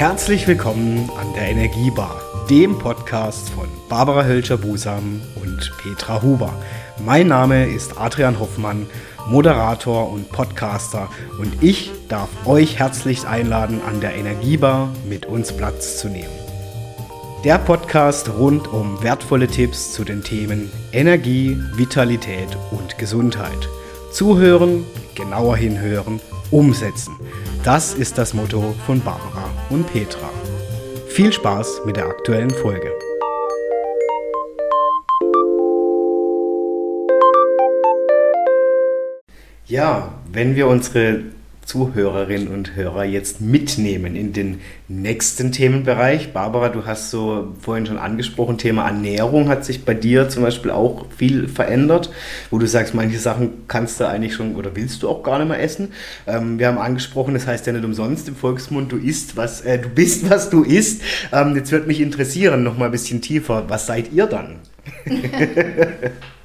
Herzlich willkommen an der Energiebar, dem Podcast von Barbara Hölscher-Busam und Petra Huber. Mein Name ist Adrian Hoffmann, Moderator und Podcaster und ich darf euch herzlich einladen, an der Energiebar mit uns Platz zu nehmen. Der Podcast rund um wertvolle Tipps zu den Themen Energie, Vitalität und Gesundheit. Zuhören, genauer hinhören, umsetzen. Das ist das Motto von Barbara und Petra. Viel Spaß mit der aktuellen Folge. Ja, wenn wir unsere Zuhörerinnen und Hörer jetzt mitnehmen in den nächsten Themenbereich. Barbara, du hast so vorhin schon angesprochen, Thema Ernährung hat sich bei dir zum Beispiel auch viel verändert, wo du sagst, manche Sachen kannst du eigentlich schon oder willst du auch gar nicht mehr essen. Ähm, wir haben angesprochen, das heißt ja nicht umsonst im Volksmund, du isst was, äh, du bist was du isst. Ähm, jetzt wird mich interessieren, noch mal ein bisschen tiefer, was seid ihr dann?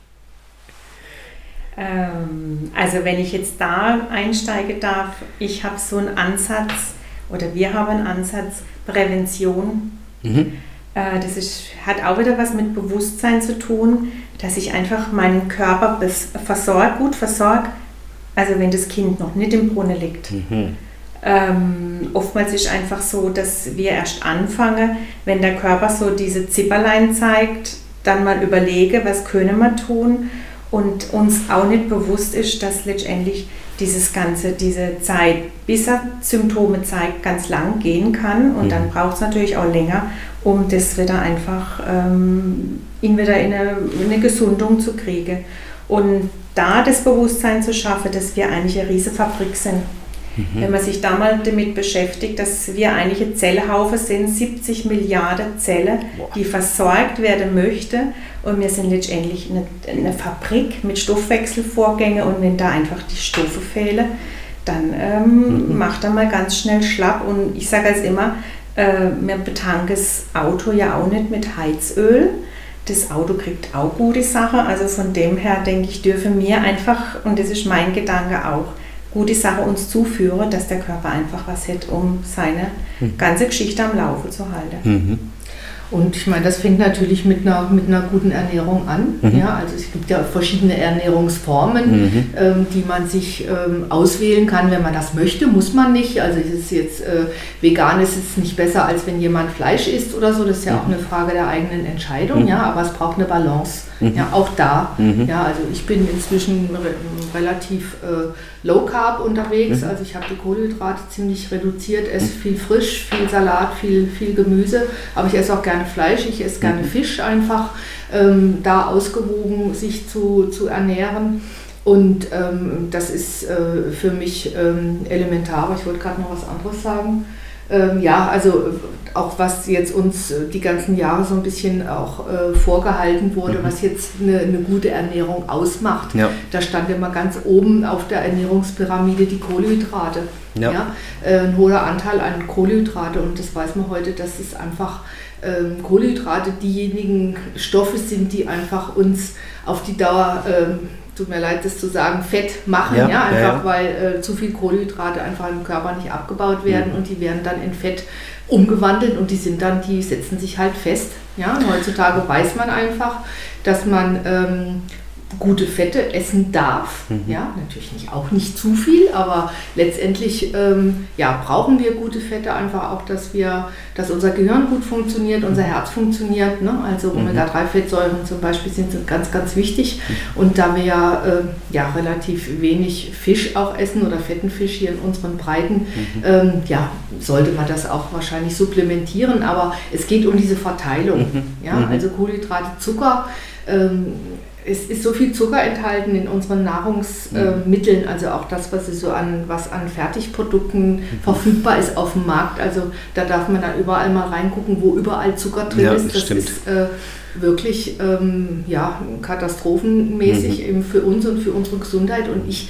Ähm, also wenn ich jetzt da einsteigen darf, ich habe so einen Ansatz oder wir haben einen Ansatz Prävention. Mhm. Äh, das ist, hat auch wieder was mit Bewusstsein zu tun, dass ich einfach meinen Körper versorg, gut versorge. Also wenn das Kind noch nicht im Brunnen liegt. Mhm. Ähm, oftmals ist einfach so, dass wir erst anfangen, wenn der Körper so diese Zipperlein zeigt, dann mal überlege, was können wir tun und uns auch nicht bewusst ist, dass letztendlich dieses ganze, diese Zeit, bis er Symptome zeigt, ganz lang gehen kann und mhm. dann braucht es natürlich auch länger, um das wieder einfach, ähm, ihn wieder in eine, in eine Gesundung zu kriegen. Und da das Bewusstsein zu schaffen, dass wir eigentlich eine riesige Fabrik sind Mhm. Wenn man sich da mal damit beschäftigt, dass wir eigentlich ein Zellhaufen sind, 70 Milliarden Zellen, die versorgt werden möchte und wir sind letztendlich eine, eine Fabrik mit Stoffwechselvorgängen und wenn da einfach die Stoffe fehlen, dann ähm, mhm. macht er mal ganz schnell schlapp und ich sage als immer, äh, wir betanken das Auto ja auch nicht mit Heizöl. Das Auto kriegt auch gute Sachen. Also von dem her denke ich, dürfen wir einfach, und das ist mein Gedanke auch, gute Sache uns zuführen, dass der Körper einfach was hat, um seine mhm. ganze Geschichte am Laufe zu halten. Mhm. Und ich meine, das fängt natürlich mit einer, mit einer guten Ernährung an. Mhm. Ja, also es gibt ja verschiedene Ernährungsformen, mhm. ähm, die man sich ähm, auswählen kann, wenn man das möchte. Muss man nicht. Also es ist jetzt äh, vegan ist es nicht besser, als wenn jemand Fleisch isst oder so. Das ist ja mhm. auch eine Frage der eigenen Entscheidung. Mhm. Ja, aber es braucht eine Balance. Mhm. Ja, auch da. Mhm. Ja, also ich bin inzwischen re relativ äh, low carb unterwegs. Also ich habe die Kohlenhydrate ziemlich reduziert, esse viel frisch, viel Salat, viel, viel Gemüse. Aber ich esse auch gerne gerne Fleisch, ich esse gerne mhm. Fisch einfach, ähm, da ausgewogen sich zu, zu ernähren. Und ähm, das ist äh, für mich ähm, elementar. Ich wollte gerade noch was anderes sagen. Ähm, ja, also auch was jetzt uns äh, die ganzen Jahre so ein bisschen auch äh, vorgehalten wurde, mhm. was jetzt eine, eine, gute Ernährung ausmacht. Ja. Da stand immer ganz oben auf der Ernährungspyramide die Kohlenhydrate. Ja. ja? Äh, ein hoher Anteil an Kohlenhydrate und das weiß man heute, dass es einfach ähm, Kohlenhydrate diejenigen Stoffe sind, die einfach uns auf die Dauer, ähm, tut mir leid, das zu sagen, fett machen, ja, ja einfach ja, weil äh, zu viel Kohlenhydrate einfach im Körper nicht abgebaut werden mhm. und die werden dann in Fett umgewandelt und die sind dann, die setzen sich halt fest. Ja, und heutzutage weiß man einfach, dass man ähm, gute Fette essen darf. Mhm. Ja, natürlich nicht, auch nicht zu viel, aber letztendlich ähm, ja, brauchen wir gute Fette einfach auch, dass wir, dass unser Gehirn gut funktioniert, unser mhm. Herz funktioniert. Ne? Also mhm. Omega-3-Fettsäuren zum Beispiel sind ganz, ganz wichtig. Mhm. Und da wir ja, äh, ja relativ wenig Fisch auch essen oder fetten Fisch hier in unseren Breiten, mhm. ähm, ja, sollte man das auch wahrscheinlich supplementieren. Aber es geht um diese Verteilung. Mhm. Ja? Also Kohlenhydrate, Zucker. Ähm, es ist so viel Zucker enthalten in unseren Nahrungsmitteln, mhm. also auch das, was so an, was an Fertigprodukten mhm. verfügbar ist auf dem Markt. Also da darf man dann überall mal reingucken, wo überall Zucker drin ja, ist. Das stimmt. ist äh, wirklich ähm, ja, katastrophenmäßig mhm. eben für uns und für unsere Gesundheit. Und ich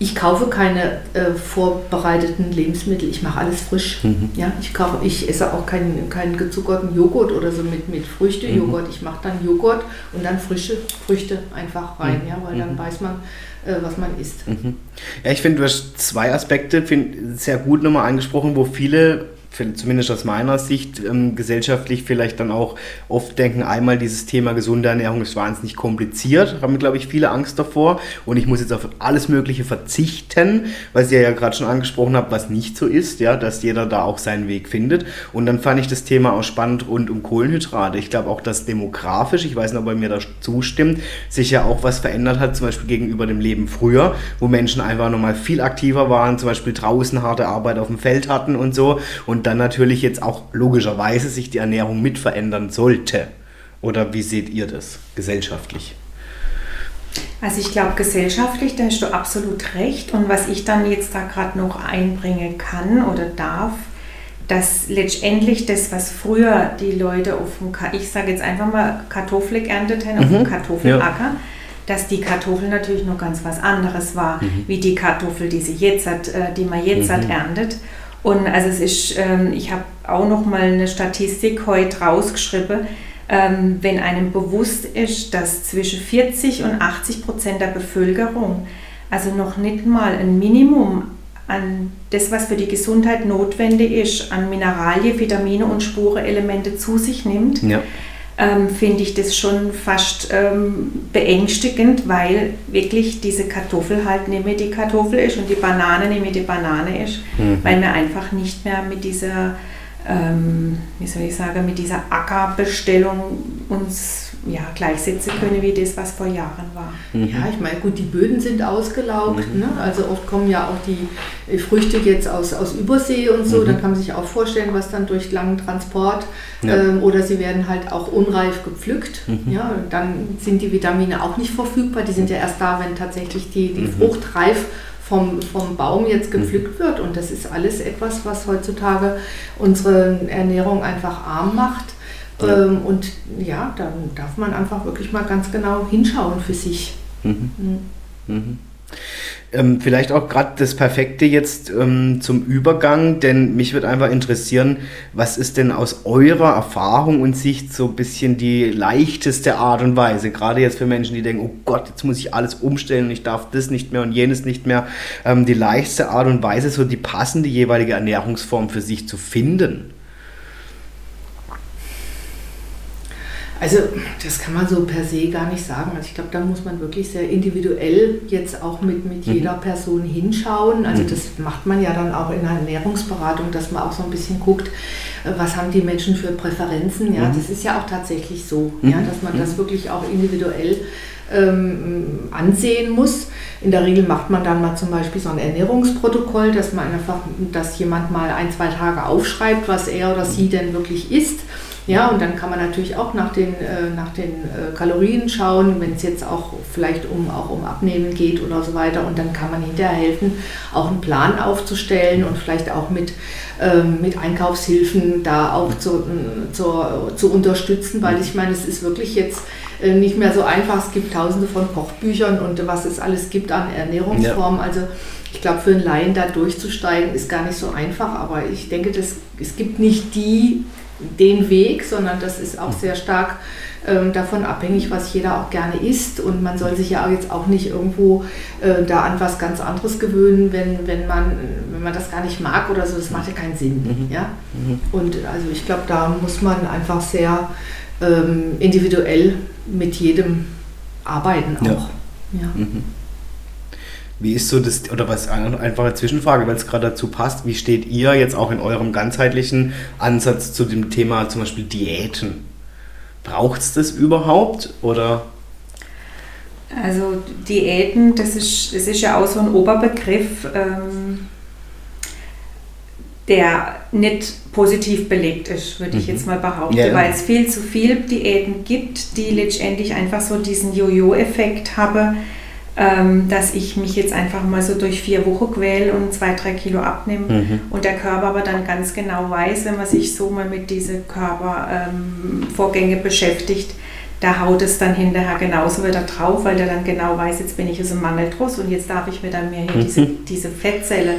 ich kaufe keine äh, vorbereiteten Lebensmittel, ich mache alles frisch. Mhm. Ja, ich, kaufe, ich esse auch keinen, keinen gezuckerten Joghurt oder so mit, mit Früchte-Joghurt. Mhm. Ich mache dann Joghurt und dann frische Früchte einfach rein, mhm. ja, weil dann mhm. weiß man, äh, was man isst. Mhm. Ja, ich finde, du hast zwei Aspekte find, sehr gut nochmal angesprochen, wo viele zumindest aus meiner Sicht, ähm, gesellschaftlich vielleicht dann auch oft denken, einmal dieses Thema gesunde Ernährung ist wahnsinnig kompliziert, haben, glaube ich, viele Angst davor und ich muss jetzt auf alles Mögliche verzichten, was ihr ja gerade schon angesprochen habt, was nicht so ist, ja, dass jeder da auch seinen Weg findet. Und dann fand ich das Thema auch spannend rund um Kohlenhydrate. Ich glaube auch, dass demografisch, ich weiß nicht, ob er mir da zustimmt, sich ja auch was verändert hat, zum Beispiel gegenüber dem Leben früher, wo Menschen einfach nochmal viel aktiver waren, zum Beispiel draußen harte Arbeit auf dem Feld hatten und so. Und dann natürlich jetzt auch logischerweise sich die Ernährung mit verändern sollte. Oder wie seht ihr das gesellschaftlich? Also ich glaube gesellschaftlich, da hast du absolut recht. Und was ich dann jetzt da gerade noch einbringen kann oder darf, dass letztendlich das, was früher die Leute auf dem, ich sage jetzt einfach mal Kartoffel geerntet haben, mhm. auf dem mhm. Kartoffelacker, ja. dass die Kartoffel natürlich noch ganz was anderes war, mhm. wie die Kartoffel, die, sie jetzt hat, äh, die man jetzt mhm. hat erntet. Und also es ist, ähm, ich habe auch noch mal eine Statistik heute rausgeschrieben, ähm, wenn einem bewusst ist, dass zwischen 40 und 80 Prozent der Bevölkerung also noch nicht mal ein Minimum an das, was für die Gesundheit notwendig ist, an Mineralien, Vitamine und Spurenelemente zu sich nimmt, ja ähm, finde ich das schon fast ähm, beängstigend, weil wirklich diese Kartoffel halt nicht mehr die Kartoffel ist und die Banane nicht mehr die Banane ist, mhm. weil wir einfach nicht mehr mit dieser, ähm, wie soll ich sagen, mit dieser Ackerbestellung uns ja, gleichsetzen können wie das, was vor Jahren war. Mhm. Ja, ich meine, gut, die Böden sind ausgelaugt. Mhm. Ne? Also oft kommen ja auch die Früchte jetzt aus, aus Übersee und so. Mhm. Dann kann man sich auch vorstellen, was dann durch langen Transport ja. ähm, oder sie werden halt auch unreif gepflückt. Mhm. Ja, dann sind die Vitamine auch nicht verfügbar. Die sind ja erst da, wenn tatsächlich die, die mhm. Frucht reif vom, vom Baum jetzt mhm. gepflückt wird. Und das ist alles etwas, was heutzutage unsere Ernährung einfach arm macht. Ja. Ähm, und ja, dann darf man einfach wirklich mal ganz genau hinschauen für sich. Mhm. Mhm. mhm. Ähm, vielleicht auch gerade das Perfekte jetzt ähm, zum Übergang, denn mich würde einfach interessieren, was ist denn aus eurer Erfahrung und Sicht so ein bisschen die leichteste Art und Weise, gerade jetzt für Menschen, die denken, oh Gott, jetzt muss ich alles umstellen und ich darf das nicht mehr und jenes nicht mehr, ähm, die leichteste Art und Weise, so die passende jeweilige Ernährungsform für sich zu finden? Also das kann man so per se gar nicht sagen. Also ich glaube, da muss man wirklich sehr individuell jetzt auch mit, mit mhm. jeder Person hinschauen. Also mhm. das macht man ja dann auch in der Ernährungsberatung, dass man auch so ein bisschen guckt, äh, was haben die Menschen für Präferenzen. Ja, mhm. das ist ja auch tatsächlich so, mhm. ja, dass man das mhm. wirklich auch individuell ähm, ansehen muss. In der Regel macht man dann mal zum Beispiel so ein Ernährungsprotokoll, dass man einfach, dass jemand mal ein, zwei Tage aufschreibt, was er oder sie denn wirklich isst ja, und dann kann man natürlich auch nach den, äh, nach den äh, Kalorien schauen, wenn es jetzt auch vielleicht um, auch um Abnehmen geht oder so weiter. Und dann kann man hinterher helfen, auch einen Plan aufzustellen und vielleicht auch mit, ähm, mit Einkaufshilfen da auch zu, äh, zu, zu unterstützen, weil ich meine, es ist wirklich jetzt äh, nicht mehr so einfach. Es gibt tausende von Kochbüchern und was es alles gibt an Ernährungsformen. Ja. Also ich glaube, für einen Laien da durchzusteigen ist gar nicht so einfach, aber ich denke, das, es gibt nicht die den Weg, sondern das ist auch sehr stark ähm, davon abhängig, was jeder auch gerne isst. Und man soll sich ja jetzt auch nicht irgendwo äh, da an was ganz anderes gewöhnen, wenn, wenn, man, wenn man das gar nicht mag oder so. Das macht ja keinen Sinn. Mhm. Ja? Mhm. Und also ich glaube, da muss man einfach sehr ähm, individuell mit jedem arbeiten auch. Ja. ja. Mhm. Wie ist so das, oder was, eine einfache Zwischenfrage, weil es gerade dazu passt, wie steht ihr jetzt auch in eurem ganzheitlichen Ansatz zu dem Thema zum Beispiel Diäten? Braucht es das überhaupt oder? Also Diäten, das ist, das ist ja auch so ein Oberbegriff, ähm, der nicht positiv belegt ist, würde ich mhm. jetzt mal behaupten, ja, ja. weil es viel zu viele Diäten gibt, die letztendlich einfach so diesen Jojo-Effekt haben dass ich mich jetzt einfach mal so durch vier Wochen quäle und zwei, drei Kilo abnehme mhm. und der Körper aber dann ganz genau weiß, wenn man sich so mal mit diesen Körpervorgängen ähm, beschäftigt, da haut es dann hinterher genauso wieder drauf, weil der dann genau weiß, jetzt bin ich aus dem Mangeldruss und jetzt darf ich mir dann mehr hier mhm. diese, diese Fettzelle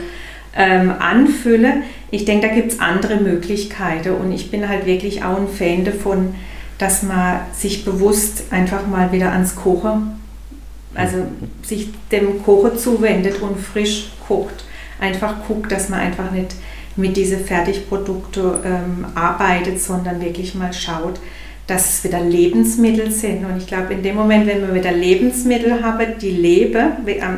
ähm, anfüllen. Ich denke, da gibt es andere Möglichkeiten und ich bin halt wirklich auch ein Fan davon, dass man sich bewusst einfach mal wieder ans Kochen also sich dem Kochen zuwendet und frisch kocht. Einfach guckt, dass man einfach nicht mit diesen Fertigprodukten ähm, arbeitet, sondern wirklich mal schaut, dass es wieder Lebensmittel sind. Und ich glaube, in dem Moment, wenn wir wieder Lebensmittel haben, die leben,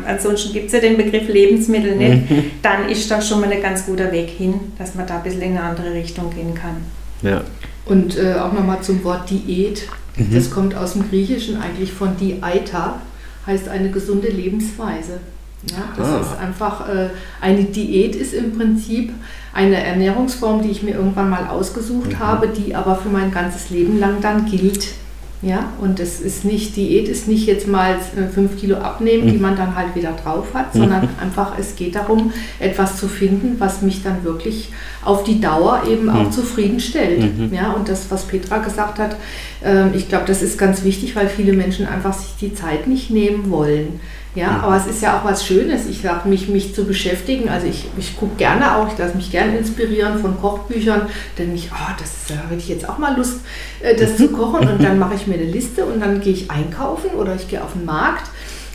ansonsten gibt es ja den Begriff Lebensmittel nicht, dann ist das schon mal ein ganz guter Weg hin, dass man da ein bisschen in eine andere Richtung gehen kann. Ja. Und äh, auch nochmal zum Wort Diät. Mhm. Das kommt aus dem Griechischen eigentlich von Diaita, heißt eine gesunde Lebensweise. Ja, das ah. ist einfach, äh, eine Diät ist im Prinzip eine Ernährungsform, die ich mir irgendwann mal ausgesucht mhm. habe, die aber für mein ganzes Leben lang dann gilt. Ja, und es ist nicht, Diät ist nicht jetzt mal äh, fünf Kilo abnehmen, mhm. die man dann halt wieder drauf hat, sondern mhm. einfach, es geht darum, etwas zu finden, was mich dann wirklich auf die Dauer eben auch mhm. zufriedenstellt. Ja, und das, was Petra gesagt hat, äh, ich glaube, das ist ganz wichtig, weil viele Menschen einfach sich die Zeit nicht nehmen wollen. Ja, aber es ist ja auch was Schönes, ich sage, mich, mich zu beschäftigen. Also ich, ich gucke gerne auch, ich lasse mich gerne inspirieren von Kochbüchern, denn ich, oh, das da hätte ich jetzt auch mal Lust, äh, das zu kochen. Und dann mache ich mir eine Liste und dann gehe ich einkaufen oder ich gehe auf den Markt.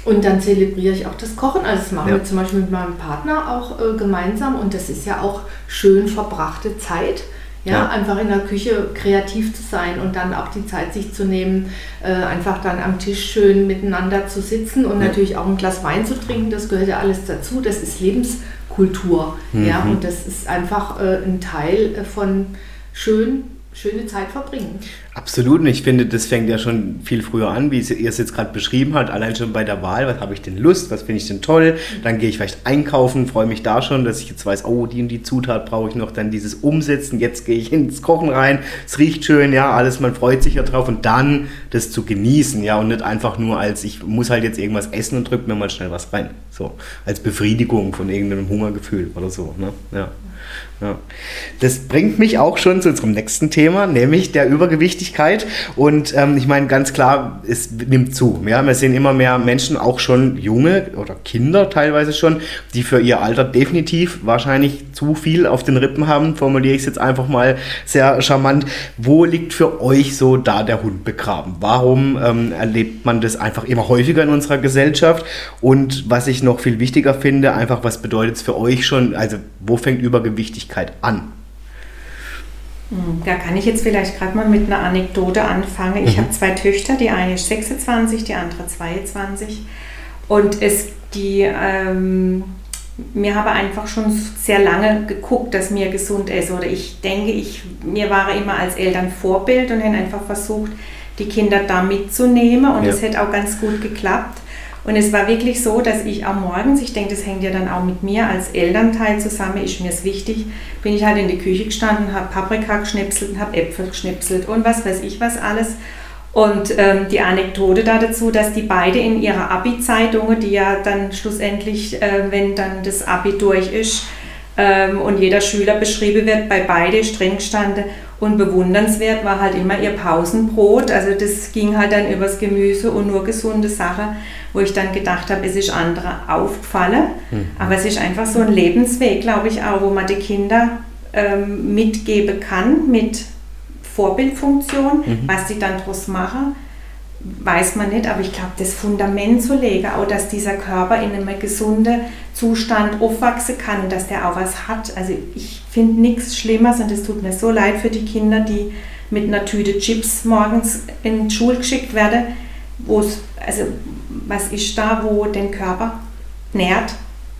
Und dann zelebriere ich auch das Kochen. Also das machen ja. wir zum Beispiel mit meinem Partner auch äh, gemeinsam. Und das ist ja auch schön verbrachte Zeit. Ja, ja, einfach in der Küche kreativ zu sein und dann auch die Zeit sich zu nehmen, äh, einfach dann am Tisch schön miteinander zu sitzen und ja. natürlich auch ein Glas Wein zu trinken, das gehört ja alles dazu. Das ist Lebenskultur. Mhm. Ja, und das ist einfach äh, ein Teil äh, von schön schöne Zeit verbringen. Absolut, und ich finde, das fängt ja schon viel früher an, wie ihr es jetzt gerade beschrieben habt, allein schon bei der Wahl, was habe ich denn Lust, was finde ich denn toll, dann gehe ich vielleicht einkaufen, freue mich da schon, dass ich jetzt weiß, oh, die und die Zutat brauche ich noch, dann dieses Umsetzen, jetzt gehe ich ins Kochen rein, es riecht schön, ja, alles, man freut sich ja drauf. Und dann das zu genießen, ja, und nicht einfach nur als, ich muss halt jetzt irgendwas essen und drücke mir mal schnell was rein, so, als Befriedigung von irgendeinem Hungergefühl oder so, ne, ja. Ja. Das bringt mich auch schon zu unserem nächsten Thema, nämlich der Übergewichtigkeit. Und ähm, ich meine, ganz klar, es nimmt zu. Ja? Wir sehen immer mehr Menschen, auch schon junge oder Kinder teilweise schon, die für ihr Alter definitiv wahrscheinlich zu viel auf den Rippen haben. Formuliere ich es jetzt einfach mal sehr charmant. Wo liegt für euch so da der Hund begraben? Warum ähm, erlebt man das einfach immer häufiger in unserer Gesellschaft? Und was ich noch viel wichtiger finde, einfach was bedeutet es für euch schon? Also, wo fängt Übergewichtigkeit Wichtigkeit an? Hm, da kann ich jetzt vielleicht gerade mal mit einer Anekdote anfangen. Ich mhm. habe zwei Töchter, die eine ist 26, die andere 22. Und es, die, ähm, mir habe einfach schon sehr lange geguckt, dass mir gesund ist. Oder ich denke, ich, mir war immer als Eltern Vorbild und habe einfach versucht, die Kinder da mitzunehmen. Und es ja. hat auch ganz gut geklappt. Und es war wirklich so, dass ich am morgens, ich denke, das hängt ja dann auch mit mir als Elternteil zusammen, ist mir es wichtig, bin ich halt in die Küche gestanden, habe Paprika geschnipselt und habe Äpfel geschnipselt und was weiß ich was alles. Und ähm, die Anekdote da dazu, dass die beide in ihrer Abi-Zeitungen, die ja dann schlussendlich, äh, wenn dann das Abi durch ist ähm, und jeder Schüler beschrieben wird, bei beide streng gestanden und bewundernswert war halt immer ihr Pausenbrot. Also das ging halt dann übers Gemüse und nur gesunde Sachen, wo ich dann gedacht habe, es ist andere aufgefallen. Mhm. Aber es ist einfach so ein Lebensweg, glaube ich auch, wo man die Kinder ähm, mitgeben kann mit Vorbildfunktion, mhm. was sie dann daraus machen weiß man nicht, aber ich glaube, das Fundament zu legen, auch dass dieser Körper in einem gesunden Zustand aufwachsen kann und dass der auch was hat. Also ich finde nichts Schlimmeres und es tut mir so leid für die Kinder, die mit einer Tüte Chips morgens in die Schule geschickt werden, wo es, also was ist da, wo den Körper nährt?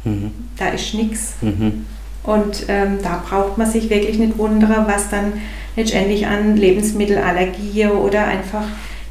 Mhm. Da ist nichts. Mhm. Und ähm, da braucht man sich wirklich nicht wundern, was dann letztendlich an Lebensmittelallergie oder einfach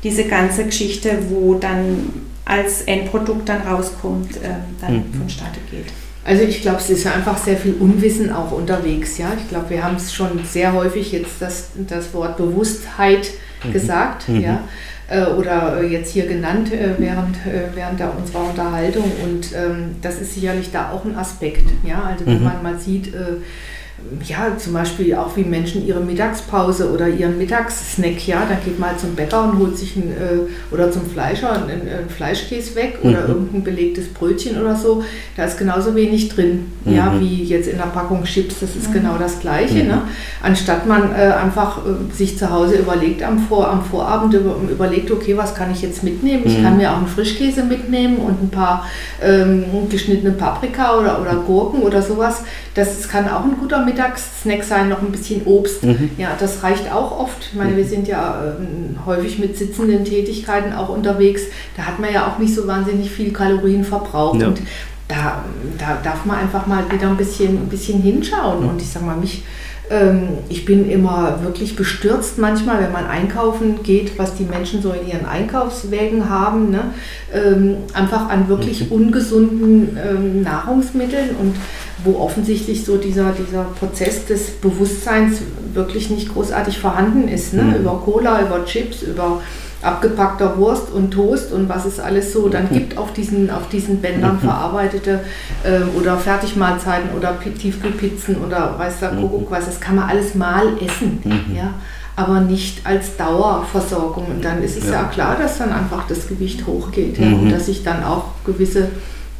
diese ganze Geschichte, wo dann als Endprodukt dann rauskommt, äh, dann mhm. vonstatten geht. Also ich glaube, es ist ja einfach sehr viel Unwissen auch unterwegs. Ja? Ich glaube, wir haben es schon sehr häufig jetzt das, das Wort Bewusstheit mhm. gesagt. Mhm. Ja? Äh, oder jetzt hier genannt äh, während, äh, während der, unserer Unterhaltung. Und ähm, das ist sicherlich da auch ein Aspekt. Ja? Also wenn mhm. man mal sieht, äh, ja, zum Beispiel auch wie Menschen ihre Mittagspause oder ihren Mittagssnack, ja, dann geht mal zum Bäcker und holt sich ein, äh, oder zum Fleischer einen, einen Fleischkäse weg oder mhm. irgendein belegtes Brötchen oder so. Da ist genauso wenig drin, mhm. ja, wie jetzt in der Packung Chips, das ist mhm. genau das Gleiche. Mhm. Ne? Anstatt man äh, einfach äh, sich zu Hause überlegt am, Vor am Vorabend, über, überlegt, okay, was kann ich jetzt mitnehmen? Ich kann mhm. mir auch einen Frischkäse mitnehmen und ein paar ähm, geschnittene Paprika oder, oder Gurken oder sowas. Das kann auch ein guter Mittel mittags Snack sein, noch ein bisschen Obst. Mhm. Ja, das reicht auch oft. Ich meine, wir sind ja ähm, häufig mit sitzenden Tätigkeiten auch unterwegs. Da hat man ja auch nicht so wahnsinnig viel Kalorienverbrauch. Ja. Und da, da darf man einfach mal wieder ein bisschen, ein bisschen hinschauen. Mhm. Und ich sage mal, mich ich bin immer wirklich bestürzt manchmal, wenn man einkaufen geht, was die Menschen so in ihren Einkaufswägen haben. Ne? Ähm, einfach an wirklich mhm. ungesunden ähm, Nahrungsmitteln und wo offensichtlich so dieser, dieser Prozess des Bewusstseins wirklich nicht großartig vorhanden ist. Ne? Mhm. Über Cola, über Chips, über abgepackter Wurst und Toast und was es alles so dann mhm. gibt auf diesen, auf diesen Bändern mhm. verarbeitete äh, oder Fertigmahlzeiten oder Tiefkühlpizzen oder weiß der mhm. Kuckuck was, das kann man alles mal essen, ja, aber nicht als Dauerversorgung. Und dann ist es ja, ja klar, dass dann einfach das Gewicht hochgeht ja, und dass sich dann auch gewisse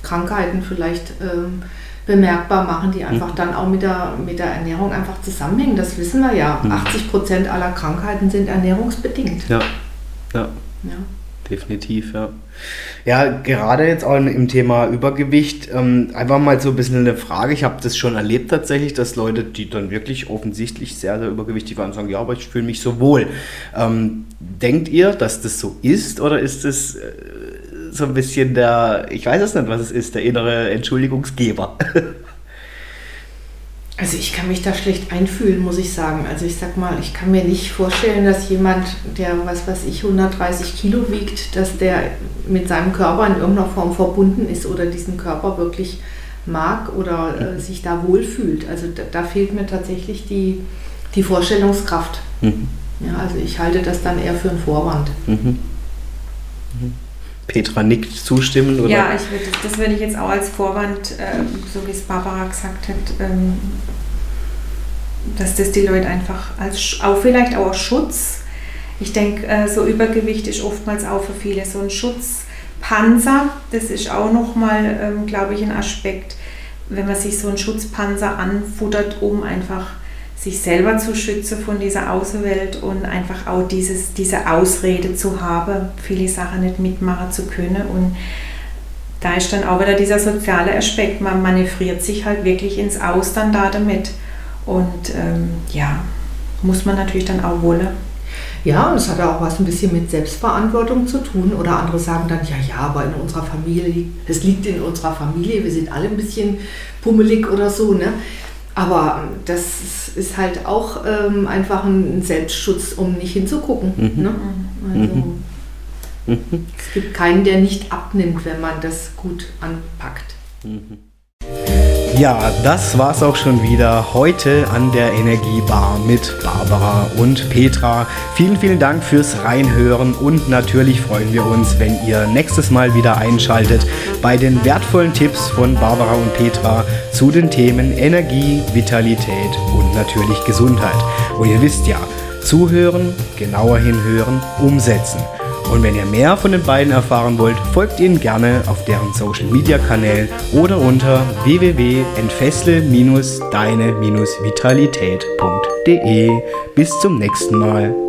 Krankheiten vielleicht ähm, bemerkbar machen, die einfach dann auch mit der, mit der Ernährung einfach zusammenhängen. Das wissen wir ja. 80 Prozent aller Krankheiten sind ernährungsbedingt. Ja. Ja. ja. Definitiv, ja. Ja, gerade jetzt auch im Thema Übergewicht, ähm, einfach mal so ein bisschen eine Frage. Ich habe das schon erlebt tatsächlich, dass Leute, die dann wirklich offensichtlich sehr, sehr übergewichtig waren, sagen, ja, aber ich fühle mich so wohl. Ähm, denkt ihr, dass das so ist oder ist es äh, so ein bisschen der, ich weiß es nicht, was es ist, der innere Entschuldigungsgeber? Also ich kann mich da schlecht einfühlen, muss ich sagen. Also ich sag mal, ich kann mir nicht vorstellen, dass jemand, der was weiß ich 130 Kilo wiegt, dass der mit seinem Körper in irgendeiner Form verbunden ist oder diesen Körper wirklich mag oder äh, sich da wohlfühlt. Also da, da, fehlt mir tatsächlich die, die Vorstellungskraft. Mhm. Ja, also ich halte das dann eher für einen Vorwand. Mhm. Mhm. Petra nickt zustimmen? Oder? Ja, ich würde, das würde ich jetzt auch als Vorwand, äh, so wie es Barbara gesagt hat, ähm, dass das die Leute einfach als, auch vielleicht auch als Schutz, ich denke, äh, so Übergewicht ist oftmals auch für viele so ein Schutzpanzer. Das ist auch nochmal, ähm, glaube ich, ein Aspekt, wenn man sich so einen Schutzpanzer anfuttert, um einfach sich selber zu schützen von dieser Außenwelt und einfach auch dieses, diese Ausrede zu haben, viele Sachen nicht mitmachen zu können. Und da ist dann auch wieder dieser soziale Aspekt. Man manövriert sich halt wirklich ins Aus da damit. Und ähm, ja, muss man natürlich dann auch wollen. Ja, und es hat auch was ein bisschen mit Selbstverantwortung zu tun. Oder andere sagen dann, ja, ja, aber in unserer Familie, es liegt in unserer Familie, wir sind alle ein bisschen pummelig oder so. Ne? Aber das ist halt auch ähm, einfach ein Selbstschutz, um nicht hinzugucken. Mhm. Ne? Also, mhm. Es gibt keinen, der nicht abnimmt, wenn man das gut anpackt. Mhm. Ja, das war's auch schon wieder heute an der Energiebar mit Barbara und Petra. Vielen, vielen Dank fürs Reinhören und natürlich freuen wir uns, wenn ihr nächstes Mal wieder einschaltet bei den wertvollen Tipps von Barbara und Petra zu den Themen Energie, Vitalität und natürlich Gesundheit. Und ihr wisst ja, zuhören, genauer hinhören, umsetzen. Und wenn ihr mehr von den beiden erfahren wollt, folgt ihnen gerne auf deren Social Media Kanälen oder unter www.entfessle-deine-vitalität.de. Bis zum nächsten Mal.